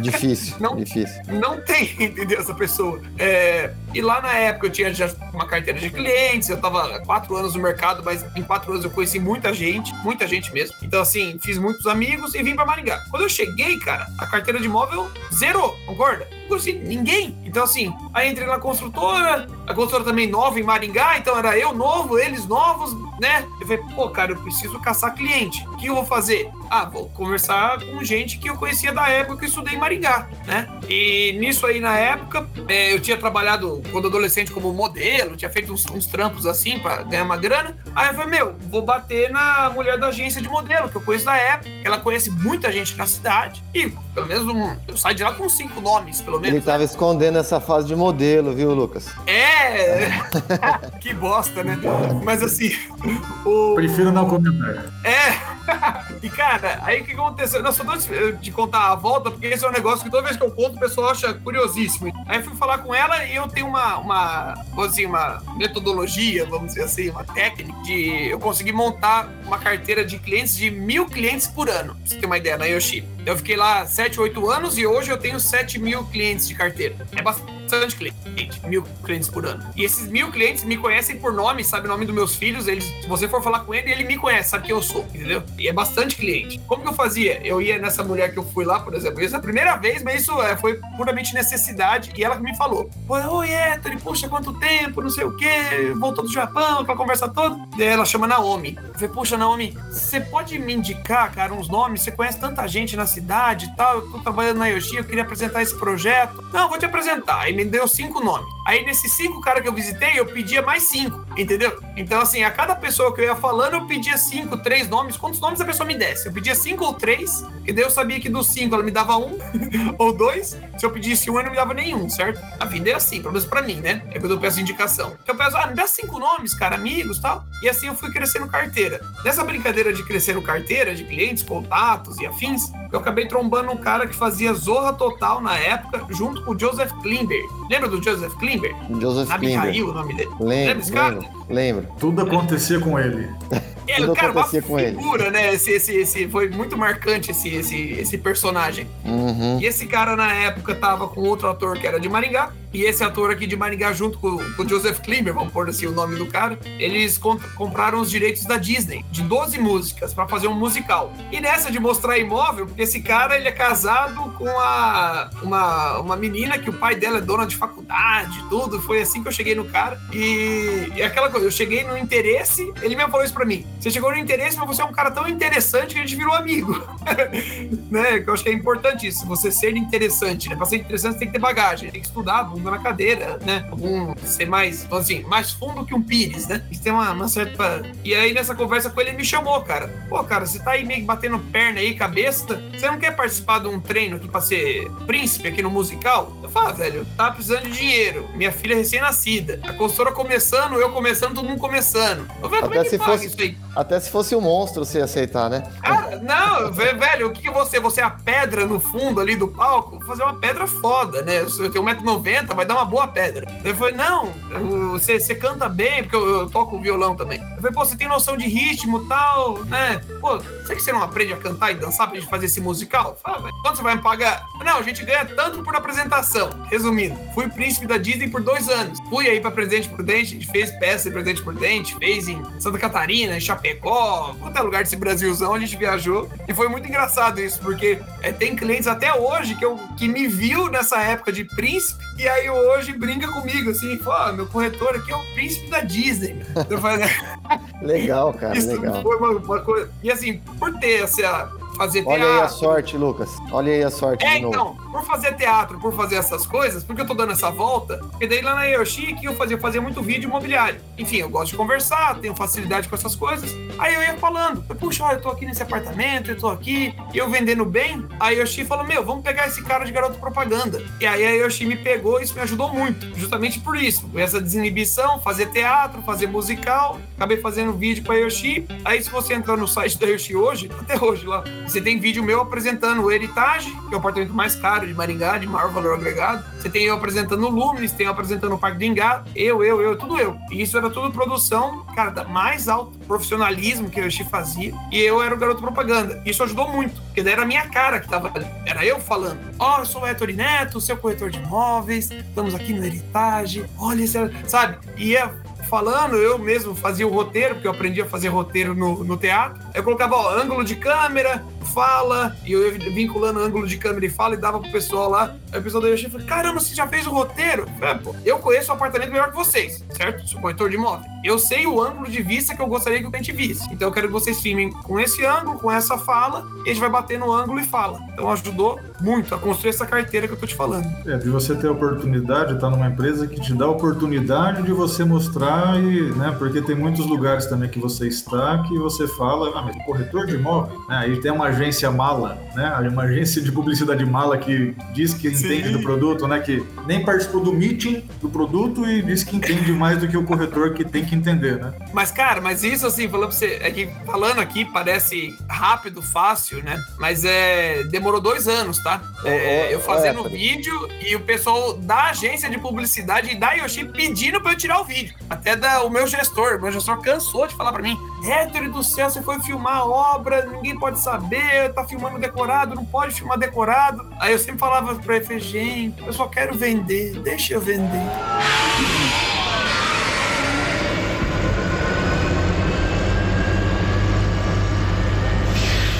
Difícil, (laughs) não, difícil. Não tem, (laughs) entendeu? Essa pessoa. É, e lá na época eu tinha já uma carteira de clientes, eu tava quatro anos no mercado, mas em quatro anos eu conheci muita gente, muita gente mesmo. Então, assim, fiz muitos amigos e vim pra Maringá. Quando eu cheguei, cara, a carteira de imóvel zerou, concorda? Conheci ninguém. Então, assim, aí entrei na construtora, a construtora também nova em Maringá, então era eu novo, eles novos, né? Eu falei, pô, cara, eu preciso caçar cliente. O que eu vou fazer? Ah, vou conversar com gente que eu conhecia da época que eu estudei em Maringá, né? E nisso aí, na época, é, eu tinha trabalhado quando adolescente como modelo, tinha feito uns, uns trampos assim para ganhar uma grana. Aí eu falei, meu, vou bater na mulher da agência de modelo, que eu conheço da época. Ela conhece muita gente na cidade. E pelo menos eu saí de lá com cinco nomes, pelo menos. Ele tava escondendo essa fase de modelo, viu, Lucas? É! (laughs) que bosta, né? Mas assim. O... Prefiro não comentar. É! (laughs) e cara, aí o que aconteceu? Não, só tô de contar a volta, porque esse é um negócio que toda vez que eu conto o pessoal acha curiosíssimo. Aí eu fui falar com ela e eu tenho uma, uma, assim, uma metodologia, vamos dizer assim, uma técnica de eu conseguir montar uma carteira de clientes de mil clientes por ano, pra você ter uma ideia, na Yoshi. Eu fiquei lá 7, 8 anos e hoje eu tenho 7 mil clientes de carteira. É bastante cliente, mil clientes por ano. E esses mil clientes me conhecem por nome, sabe o nome dos meus filhos. Eles, se você for falar com ele, ele me conhece, sabe quem eu sou, entendeu? E é bastante cliente. Como que eu fazia? Eu ia nessa mulher que eu fui lá, por exemplo. Isso é a primeira vez, mas isso é, foi puramente necessidade. E ela me falou: Oi, Héctor, poxa, quanto tempo, não sei o quê, voltou do Japão, aquela conversa toda. E ela chama Naomi. Eu falei, poxa, Naomi, você pode me indicar, cara, uns nomes? Você conhece tanta gente na cidade e tal, eu tô trabalhando na Yoshi, eu queria apresentar esse projeto. Não, vou te apresentar. Aí me deu cinco nomes. Aí nesses cinco caras que eu visitei, eu pedia mais cinco, entendeu? Então, assim, a cada pessoa que eu ia falando, eu pedia cinco, três nomes. Quantos nomes a pessoa me desse? Eu pedia cinco ou três, e daí eu sabia que dos cinco ela me dava um (laughs) ou dois. Se eu pedisse um, ela não me dava nenhum, certo? A vida é assim, pelo menos pra mim, né? É quando eu peço indicação. Então eu peço, ah, me dá cinco nomes, cara, amigos tal. E assim eu fui crescendo carteira. Nessa brincadeira de crescendo carteira, de clientes, contatos e afins, eu acabei trombando um cara que fazia Zorra Total na época, junto com o Joseph Klimber. Lembra do Joseph Klimber? Joseph Abigail, Klimber. o nome dele. Lembro, Lembra lembro, lembro. Tudo acontecia com ele. Ele, Tudo cara, uma acontecia com ele. figura, né? Esse, esse, esse, foi muito marcante esse, esse, esse personagem. Uhum. E esse cara, na época, tava com outro ator que era de Maringá. E esse ator aqui de Maringá, junto com, com o Joseph Klimber, vamos pôr assim o nome do cara, eles com- compraram os direitos da Disney, de 12 músicas, pra fazer um musical. E nessa de mostrar imóvel, porque esse cara, ele é casado com a, uma, uma menina que o pai dela é dona de faculdade, tudo. Foi assim que eu cheguei no cara. E, e aquela coisa, eu cheguei no interesse, ele mesmo falou isso pra mim. Você chegou no interesse, mas você é um cara tão interessante que a gente virou amigo. (laughs) né? Que eu acho que é importante isso, você ser interessante, né? Pra ser interessante, você tem que ter bagagem, tem que estudar, bunda na cadeira, né? Algum, ser mais, assim, mais fundo que um pires, né? Tem que ter uma, uma certa. E aí, nessa conversa com ele, ele me chamou, cara. Pô, cara, você tá aí meio que batendo perna aí, cabeça. Você não quer participar de um treino aqui pra ser príncipe aqui no musical? Eu falo, ah, velho, tava precisando de dinheiro. Minha filha é recém-nascida. A consultora começando, eu começando, todo mundo começando. Eu falei, como é que se paga fosse- isso aí? Até se fosse um monstro você ia aceitar, né? Cara, não, ve- velho, o que, que você? Você é a pedra no fundo ali do palco? Vou fazer uma pedra foda, né? Eu tenho 1,90m, vai dar uma boa pedra. Ele falou, não, você, você canta bem, porque eu, eu toco violão também. Eu falei, pô, você tem noção de ritmo e tal, né? Pô, sei que você não aprende a cantar e dançar pra gente fazer esse musical? Fala, velho, quanto você vai me pagar? Não, a gente ganha tanto por apresentação. Resumindo, fui príncipe da Disney por dois anos. Fui aí pra Presidente Prudente, a gente fez peça de Presidente Prudente, fez em Santa Catarina, em qualquer lugar desse Brasilzão, a gente viajou. E foi muito engraçado isso, porque é, tem clientes até hoje que, eu, que me viu nessa época de príncipe, e aí hoje brinca comigo, assim, fala, ah, meu corretor aqui é o príncipe da Disney. Falei, (laughs) Legal, cara, isso legal. foi uma, uma coisa. E assim, por ter essa fazer Olha teatro. aí a sorte, Lucas. Olha aí a sorte É, de novo. então, por fazer teatro, por fazer essas coisas, porque eu tô dando essa volta, porque daí lá na Yoshi que eu fazia, eu fazia muito vídeo imobiliário. Enfim, eu gosto de conversar, tenho facilidade com essas coisas. Aí eu ia falando, puxa, olha, eu tô aqui nesse apartamento, eu tô aqui, eu vendendo bem. Aí a Yoshi falou, meu, vamos pegar esse cara de garoto propaganda. E aí a Yoshi me pegou e isso me ajudou muito, justamente por isso. Essa desinibição, fazer teatro, fazer musical, acabei fazendo vídeo com a Yoshi. Aí se você entrar no site da Yoshi hoje, até hoje lá, você tem vídeo meu apresentando o Heritage, que é o apartamento mais caro de Maringá, de maior valor agregado. Você tem eu apresentando o Luminis, tem eu apresentando o Parque do Engá, eu, eu, eu, tudo eu. E isso era tudo produção, cara, da mais alto profissionalismo que a Yoshi fazia. E eu era o garoto propaganda. Isso ajudou muito, porque daí era a minha cara que tava ali. Era eu falando, ó, eu sou o Ettore Neto, seu corretor de imóveis, estamos aqui no Heritage, olha, esse... sabe? E ia falando, eu mesmo fazia o roteiro, porque eu aprendi a fazer roteiro no, no teatro. Eu colocava, ó, ângulo de câmera, fala, e eu vinculando ângulo de câmera e fala e dava pro pessoal lá. O pessoal da Yoshi falou: caramba, você já fez o roteiro? Eu, falei, pô, eu conheço o apartamento melhor que vocês, certo? Sou corretor de imóvel. Eu sei o ângulo de vista que eu gostaria que o cliente visse. Então eu quero que vocês filmem com esse ângulo, com essa fala, e a gente vai bater no ângulo e fala. Então ajudou muito a construir essa carteira que eu tô te falando. É, de você ter a oportunidade de estar numa empresa que te dá a oportunidade de você mostrar e, né, porque tem muitos lugares também que você está que você fala, ah, mas corretor de imóvel, né, aí tem uma agência mala, né, uma agência de publicidade mala que diz que. Entende do produto, né, que nem participou do meeting do produto e diz que entende mais do que o corretor que tem que entender, né. Mas, cara, mas isso assim, falando pra você, é que falando aqui parece rápido, fácil, né? Mas é. Demorou dois anos, tá? É, Ô, ô, eu fazendo o vídeo e o pessoal da agência de publicidade e da Yoshi pedindo pra eu tirar o vídeo. Até da, o meu gestor. O meu gestor cansou de falar pra mim: Héctor do céu, você foi filmar a obra, ninguém pode saber, tá filmando decorado, não pode filmar decorado. Aí eu sempre falava pra ele, falei, gente, eu só quero vender, deixa eu vender.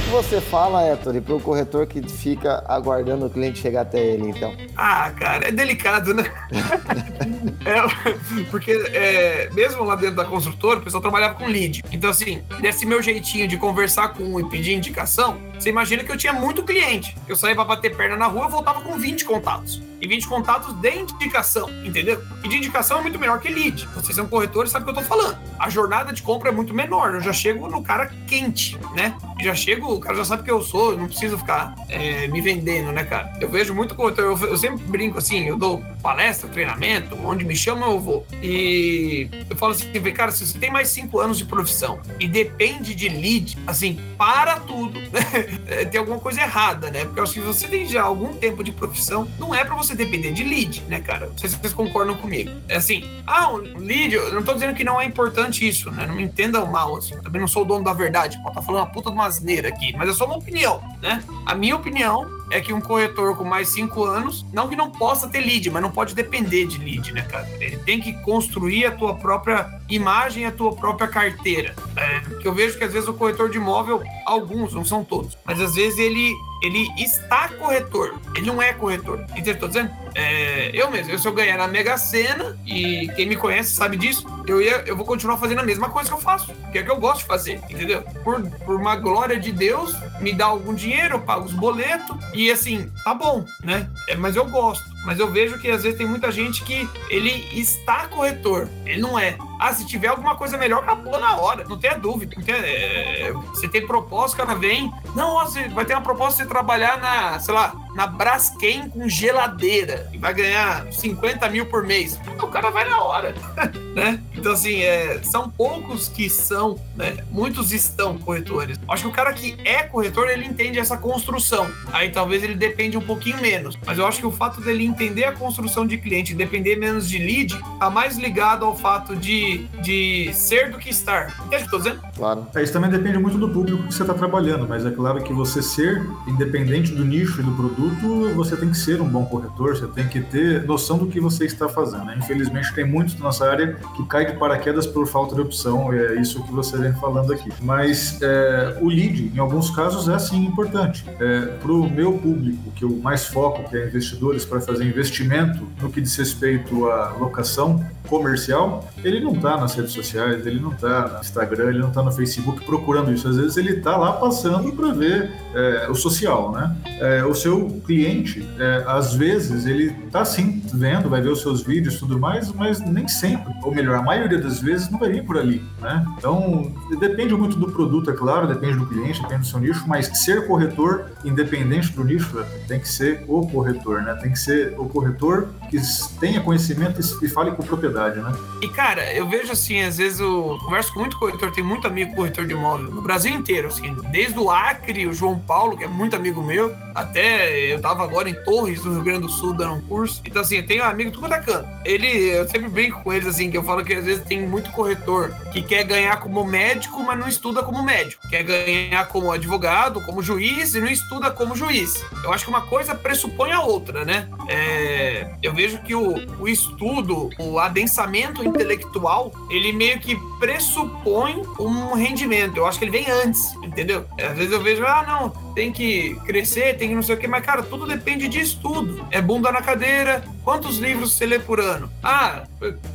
O você fala, Héctor, pro corretor que fica aguardando o cliente chegar até ele, então? Ah, cara, é delicado, né? (laughs) É, porque é, mesmo lá dentro da construtora, o pessoal trabalhava com lead. Então, assim, desse meu jeitinho de conversar com um e pedir indicação, você imagina que eu tinha muito cliente. Eu saía pra bater perna na rua, eu voltava com 20 contatos. E 20 contatos de indicação, entendeu? E de indicação é muito melhor que lead. Vocês são corretores, sabem o que eu tô falando. A jornada de compra é muito menor. Eu já chego no cara quente, né? Já chego, o cara já sabe que eu sou, eu não preciso ficar é, me vendendo, né, cara? Eu vejo muito corretor, eu, eu sempre brinco assim, eu dou palestra, treinamento, onde me chamam eu vou. E eu falo assim, cara, se você tem mais cinco anos de profissão e depende de lead, assim, para tudo. (laughs) É, tem alguma coisa errada, né? Porque eu acho que você tem já algum tempo de profissão, não é pra você depender de lead, né, cara? Não sei se vocês concordam comigo. É assim, ah, um lead, eu não tô dizendo que não é importante isso, né? Não me entendam mal, assim. Também não sou o dono da verdade. Pode estar falando uma puta de uma asneira aqui, mas é só uma opinião, né? A minha opinião é que um corretor com mais cinco anos, não que não possa ter lead, mas não pode depender de lead, né, cara? Ele tem que construir a tua própria imagem, a tua própria carteira. É, que eu vejo que às vezes o corretor de imóvel, alguns, não são todos, mas às vezes ele ele está corretor, ele não é corretor. Entendeu? eu Tô dizendo? É, eu mesmo, eu, se eu ganhar na Mega Sena, e quem me conhece sabe disso, eu, ia, eu vou continuar fazendo a mesma coisa que eu faço, que é que eu gosto de fazer, entendeu? Por, por uma glória de Deus, me dá algum dinheiro, eu pago os boletos, e assim, tá bom, né? É, mas eu gosto. Mas eu vejo que às vezes tem muita gente que ele está corretor, ele não é. Ah, se tiver alguma coisa melhor, acabou na hora, não tenha dúvida. Não tenha, é, você tem proposta, o cara vem. Não, ó, você vai ter uma proposta de trabalhar na, sei lá, na Braskem com geladeira e vai ganhar 50 mil por mês. O cara vai na hora, (laughs) né? Então, assim, é, são poucos que são, né? Muitos estão corretores. Acho que o cara que é corretor, ele entende essa construção. Aí talvez ele depende um pouquinho menos. Mas eu acho que o fato dele entender a construção de cliente, depender menos de lead, tá mais ligado ao fato de, de ser do que estar. Entende o que eu tô dizendo? Claro. É, Isso também depende muito do público que você está trabalhando, mas é claro que você ser, independente do nicho e do produto, você tem que ser um bom corretor, você tem que ter noção do que você está fazendo. né? Infelizmente, tem muitos da nossa área que cai de paraquedas por falta de opção, é isso que você vem falando aqui. Mas é, o lead, em alguns casos, é sim importante. Para o meu público, que eu mais foco, que é investidores, para fazer investimento no que diz respeito à locação comercial, ele não está nas redes sociais, ele não está no Instagram, ele não está no Facebook procurando isso. Às vezes ele está lá passando para ver é, o social, né? É, o seu cliente, é, às vezes, ele tá sim vendo, vai ver os seus vídeos e tudo mais, mas nem sempre, ou melhor, a maioria das vezes não vai vir por ali, né? Então, depende muito do produto, é claro, depende do cliente, depende do seu nicho, mas ser corretor, independente do nicho, tem que ser o corretor, né? Tem que ser o corretor que tenha conhecimento e fale com propriedade, né? E, cara, eu vejo assim, às vezes eu converso com muito corretor, tenho muito amigo corretor de imóvel, no Brasil inteiro, assim, desde o Acre, o João Paulo, que é muito amigo meu, até eu tava agora em Torres, no Rio Grande do Sul, dando um curso. Então, assim, eu tenho um amigo tudo da cana. Ele, eu sempre brinco com eles, assim, que eu falo que às vezes tem muito corretor que quer ganhar como médico, mas não estuda como médico. Quer ganhar como advogado, como juiz e não estuda como juiz. Eu acho que uma coisa pressupõe a outra, né? É, eu vejo que o, o estudo, o adensamento intelectual, ele meio que pressupõe um rendimento. Eu acho que ele vem antes, entendeu? Às vezes eu vejo, ah, não, tem que crescer, tem que não sei o que, mas, cara, tudo depende de estudo. É bunda na cadeira. Quantos livros você lê por ano? Ah,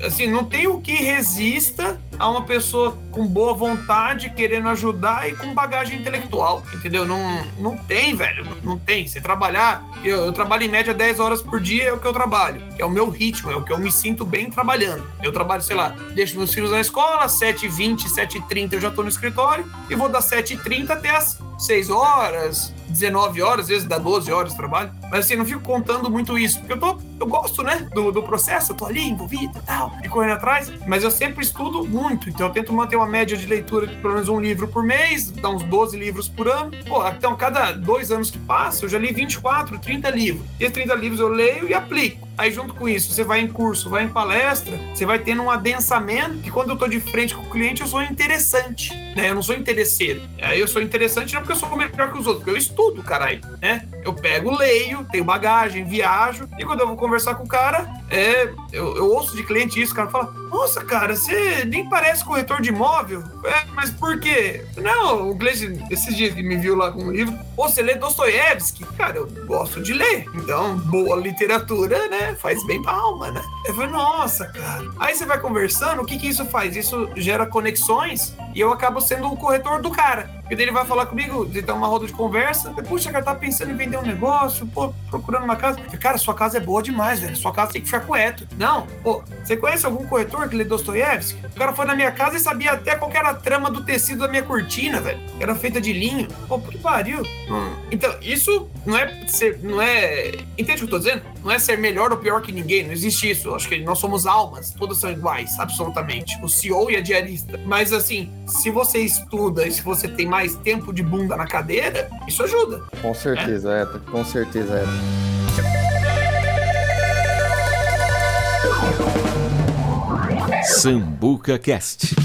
assim, não tem o que resista a uma pessoa com boa vontade, querendo ajudar e com bagagem intelectual, entendeu? Não, não tem, velho, não tem. Você trabalhar, eu, eu trabalho em média 10 horas por dia, é o que eu trabalho, é o meu ritmo, é o que eu me sinto bem trabalhando. Eu trabalho, sei lá, deixo meus filhos na escola, 7h20, 7h30 eu já tô no escritório, e vou das 7h30 até as 6 horas, 19 horas, às vezes dá 12 horas de trabalho. Mas assim, não fico contando muito isso, porque eu tô, eu gosto, né, do, do processo, eu tô ali envolvido e tal, e correndo atrás, mas eu sempre estudo muito, então eu tento manter uma média de leitura de pelo menos um livro por mês, dá uns 12 livros por ano. Pô, então cada dois anos que passa, eu já li 24, 30 livros. E esses 30 livros eu leio e aplico. Aí, junto com isso, você vai em curso, vai em palestra, você vai tendo um adensamento que quando eu tô de frente com o cliente, eu sou interessante, né? Eu não sou interesseiro. Aí eu sou interessante não porque eu sou melhor que os outros, porque eu estudo, caralho, né? Eu pego, leio, tenho bagagem, viajo, e quando eu vou conversar com o cara, é, eu, eu ouço de cliente isso, o cara fala, nossa, cara, você nem parece corretor de imóvel. É, mas por quê? Não, o cliente, esses dias que me viu lá com um livro, Pô, você lê Dostoiévski? Cara, eu gosto de ler. Então, boa literatura, né? Faz bem pra alma, né? Eu falei, nossa, cara. Aí você vai conversando, o que que isso faz? Isso gera conexões e eu acabo sendo o corretor do cara. Porque daí ele vai falar comigo, de dar uma roda de conversa. Puxa, cara, tá pensando em vender um negócio, pô, procurando uma casa. Cara, sua casa é boa demais, velho. Sua casa tem que ficar quieto. Não, pô, você conhece algum corretor que lê Dostoiévski? O cara foi na minha casa e sabia até qual era a trama do tecido da minha cortina, velho. Era feita de linho. Pô, que pariu. Hum. Então, isso não é ser, não é. Entende o que eu tô dizendo? Não é ser melhor ou pior que ninguém, não existe isso. Acho que nós somos almas, todas são iguais, absolutamente. O CEO e a diarista. Mas assim, se você estuda e se você tem mais tempo de bunda na cadeira, isso ajuda. Com certeza, é, é com certeza é. Sambuca Cast.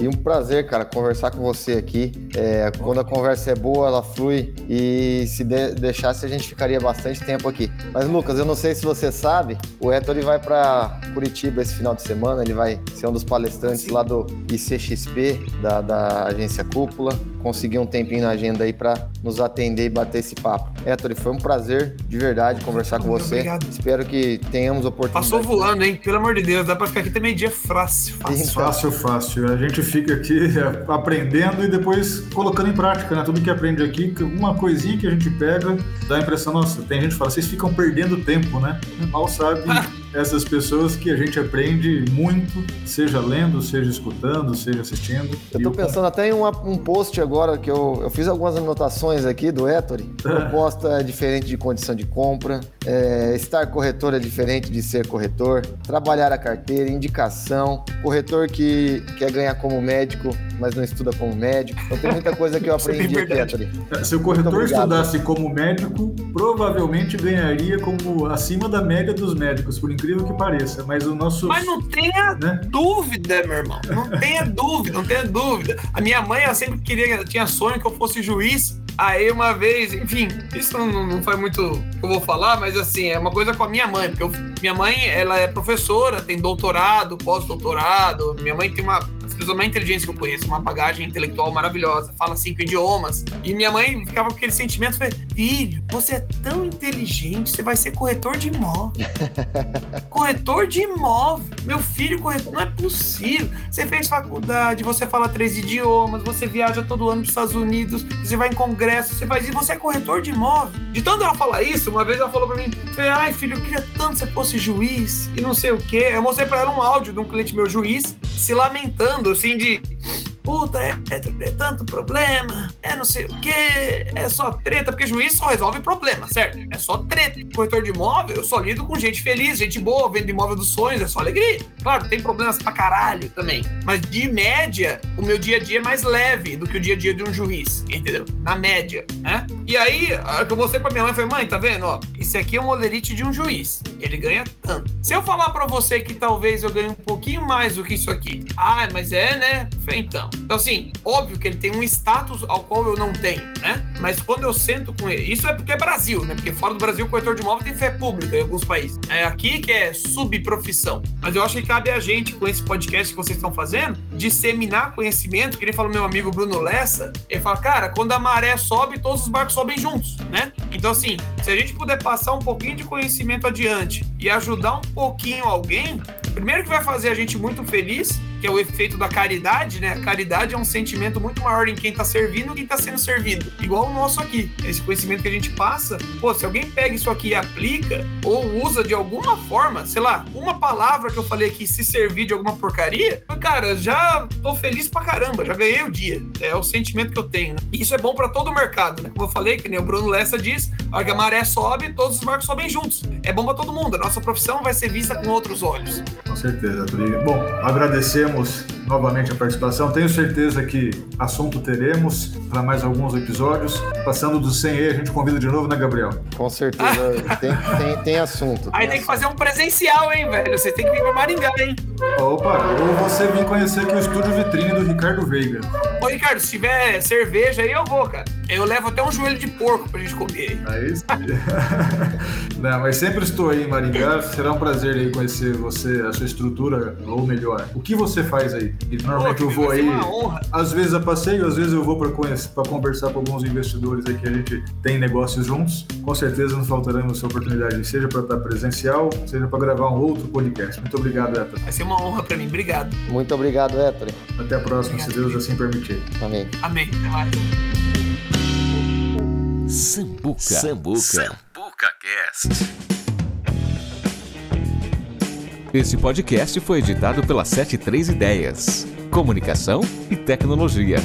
E um prazer, cara, conversar com você aqui. É, quando a conversa é boa, ela flui e se de deixasse a gente ficaria bastante tempo aqui. Mas Lucas, eu não sei se você sabe, o Héctor ele vai para Curitiba esse final de semana, ele vai ser um dos palestrantes lá do ICXP, da, da agência Cúpula conseguir um tempinho na agenda aí para nos atender e bater esse papo. Héctor, foi um prazer de verdade conversar com você. Obrigado. Espero que tenhamos oportunidade. Passou voando, hein? Pelo amor de Deus, dá para ficar aqui até meio-dia fácil. Fácil. Então. fácil, fácil. A gente fica aqui (laughs) aprendendo e depois colocando em prática, né? Tudo que aprende aqui, uma coisinha que a gente pega, dá a impressão, nossa, tem gente que fala, vocês ficam perdendo tempo, né? Mal sabe (laughs) essas pessoas que a gente aprende muito, seja lendo, seja escutando, seja assistindo. Eu tô pensando até em um, um post agora que eu, eu fiz algumas anotações aqui do Ettore. (laughs) Proposta é diferente de condição de compra, é, estar corretor é diferente de ser corretor, trabalhar a carteira, indicação, corretor que quer ganhar como médico, mas não estuda como médico. Então tem muita coisa que eu (laughs) é aprendi aqui, Ettore. Se o corretor estudasse como médico, provavelmente ganharia como acima da média dos médicos, por incrível que pareça. Mas o nosso. Mas não tenha né? dúvida, meu irmão. Não tenha dúvida, não tenha dúvida. A minha mãe, ela sempre queria, tinha sonho que eu fosse juiz. Aí uma vez, enfim, isso não, não foi muito que eu vou falar, mas assim, é uma coisa com a minha mãe, porque eu Minha mãe, ela é professora, tem doutorado, pós-doutorado. Minha mãe tem uma pessoa mais inteligente que eu conheço, uma bagagem intelectual maravilhosa, fala cinco idiomas. E minha mãe ficava com aquele sentimento, falei, filho, você é tão inteligente, você vai ser corretor de imóvel. (laughs) corretor de imóvel. Meu filho corretor, não é possível. Você fez faculdade, você fala três idiomas, você viaja todo ano para os Estados Unidos, você vai em congresso, você faz isso, você é corretor de imóvel. De tanto ela falar isso, uma vez ela falou para mim, ai filho, eu queria tanto que você fosse juiz e não sei o quê. Eu mostrei para ela um áudio de um cliente meu juiz se lamentando, assim, de puta, é, é, é, tanto problema, é não sei o que, é só treta, porque juiz só resolve problema, certo? É só treta. Corretor de imóvel, eu só lido com gente feliz, gente boa, vendo imóvel dos sonhos, é só alegria. Claro, tem problemas pra caralho também, mas de média, o meu dia a dia é mais leve do que o dia a dia de um juiz, entendeu? Na média, né? E aí, eu mostrei pra minha mãe, falei, mãe, tá vendo, ó, isso aqui é um olerite de um juiz, ele ganha tanto. Se eu falar pra você que talvez eu ganhe um pouquinho mais do que isso aqui, ah, mas é, né? Então, então, assim, óbvio que ele tem um status ao qual eu não tenho, né? Mas quando eu sento com ele, isso é porque é Brasil, né? Porque fora do Brasil, o corretor de imóvel tem fé pública em alguns países. É aqui que é subprofissão. Mas eu acho que cabe a gente, com esse podcast que vocês estão fazendo, disseminar conhecimento. Que ele falou meu amigo Bruno Lessa, ele fala, cara, quando a maré sobe, todos os barcos sobem juntos, né? Então, assim, se a gente puder passar um pouquinho de conhecimento adiante e ajudar um pouquinho alguém, primeiro que vai fazer a gente muito feliz que é o efeito da caridade, né? A caridade é um sentimento muito maior em quem tá servindo e quem tá sendo servido. Igual o nosso aqui. Esse conhecimento que a gente passa, pô, se alguém pega isso aqui e aplica, ou usa de alguma forma, sei lá, uma palavra que eu falei aqui, se servir de alguma porcaria, cara, já tô feliz pra caramba, já ganhei o dia. É o sentimento que eu tenho, né? E isso é bom para todo o mercado, né? Como eu falei, que nem o Bruno Lessa diz, a hora que a maré sobe, todos os barcos sobem juntos. É bom para todo mundo. A nossa profissão vai ser vista com outros olhos. Com certeza, Turi. Bom, agradecer agradecemos novamente a participação. Tenho certeza que assunto teremos para mais alguns episódios. Passando do 100 e a gente convida de novo, né, Gabriel? Com certeza, (laughs) tem, tem, tem, assunto. Aí tem, que fazer um presencial, hein, velho? Você tem que vir para Maringá, hein? Opa, ou você vir conhecer aqui o estúdio vitrine do Ricardo Veiga. Ô, Ricardo, se tiver cerveja aí, eu vou, cara. Eu levo até um joelho de porco pra gente comer. Aí sim. (laughs) Não, mas sempre estou aí em Maringá. Será um prazer aí conhecer você, a sua estrutura, ou melhor, o que você faz aí. E normalmente Pô, eu vou aí, às vezes a passeio, às vezes eu vou para conversar com alguns investidores aí que a gente tem negócios juntos. Com certeza não faltaremos essa oportunidade, seja para estar presencial, seja para gravar um outro podcast. Muito obrigado, Héctor. Vai ser uma honra para mim. Obrigado. Muito obrigado, Héctor. Até a próxima, obrigado, se Deus assim permitir. Amém. Amém. Até mais. Sambuca. Sambuca. Sambuca Cast. Esse podcast foi editado pela 73 Ideias. Comunicação e tecnologia.